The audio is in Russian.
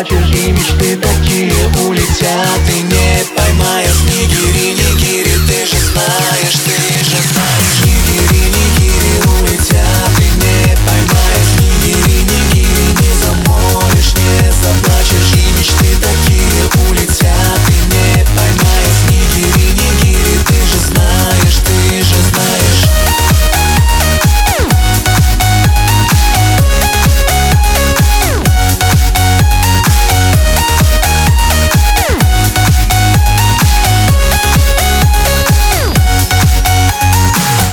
плачешь, мечты такие улетят.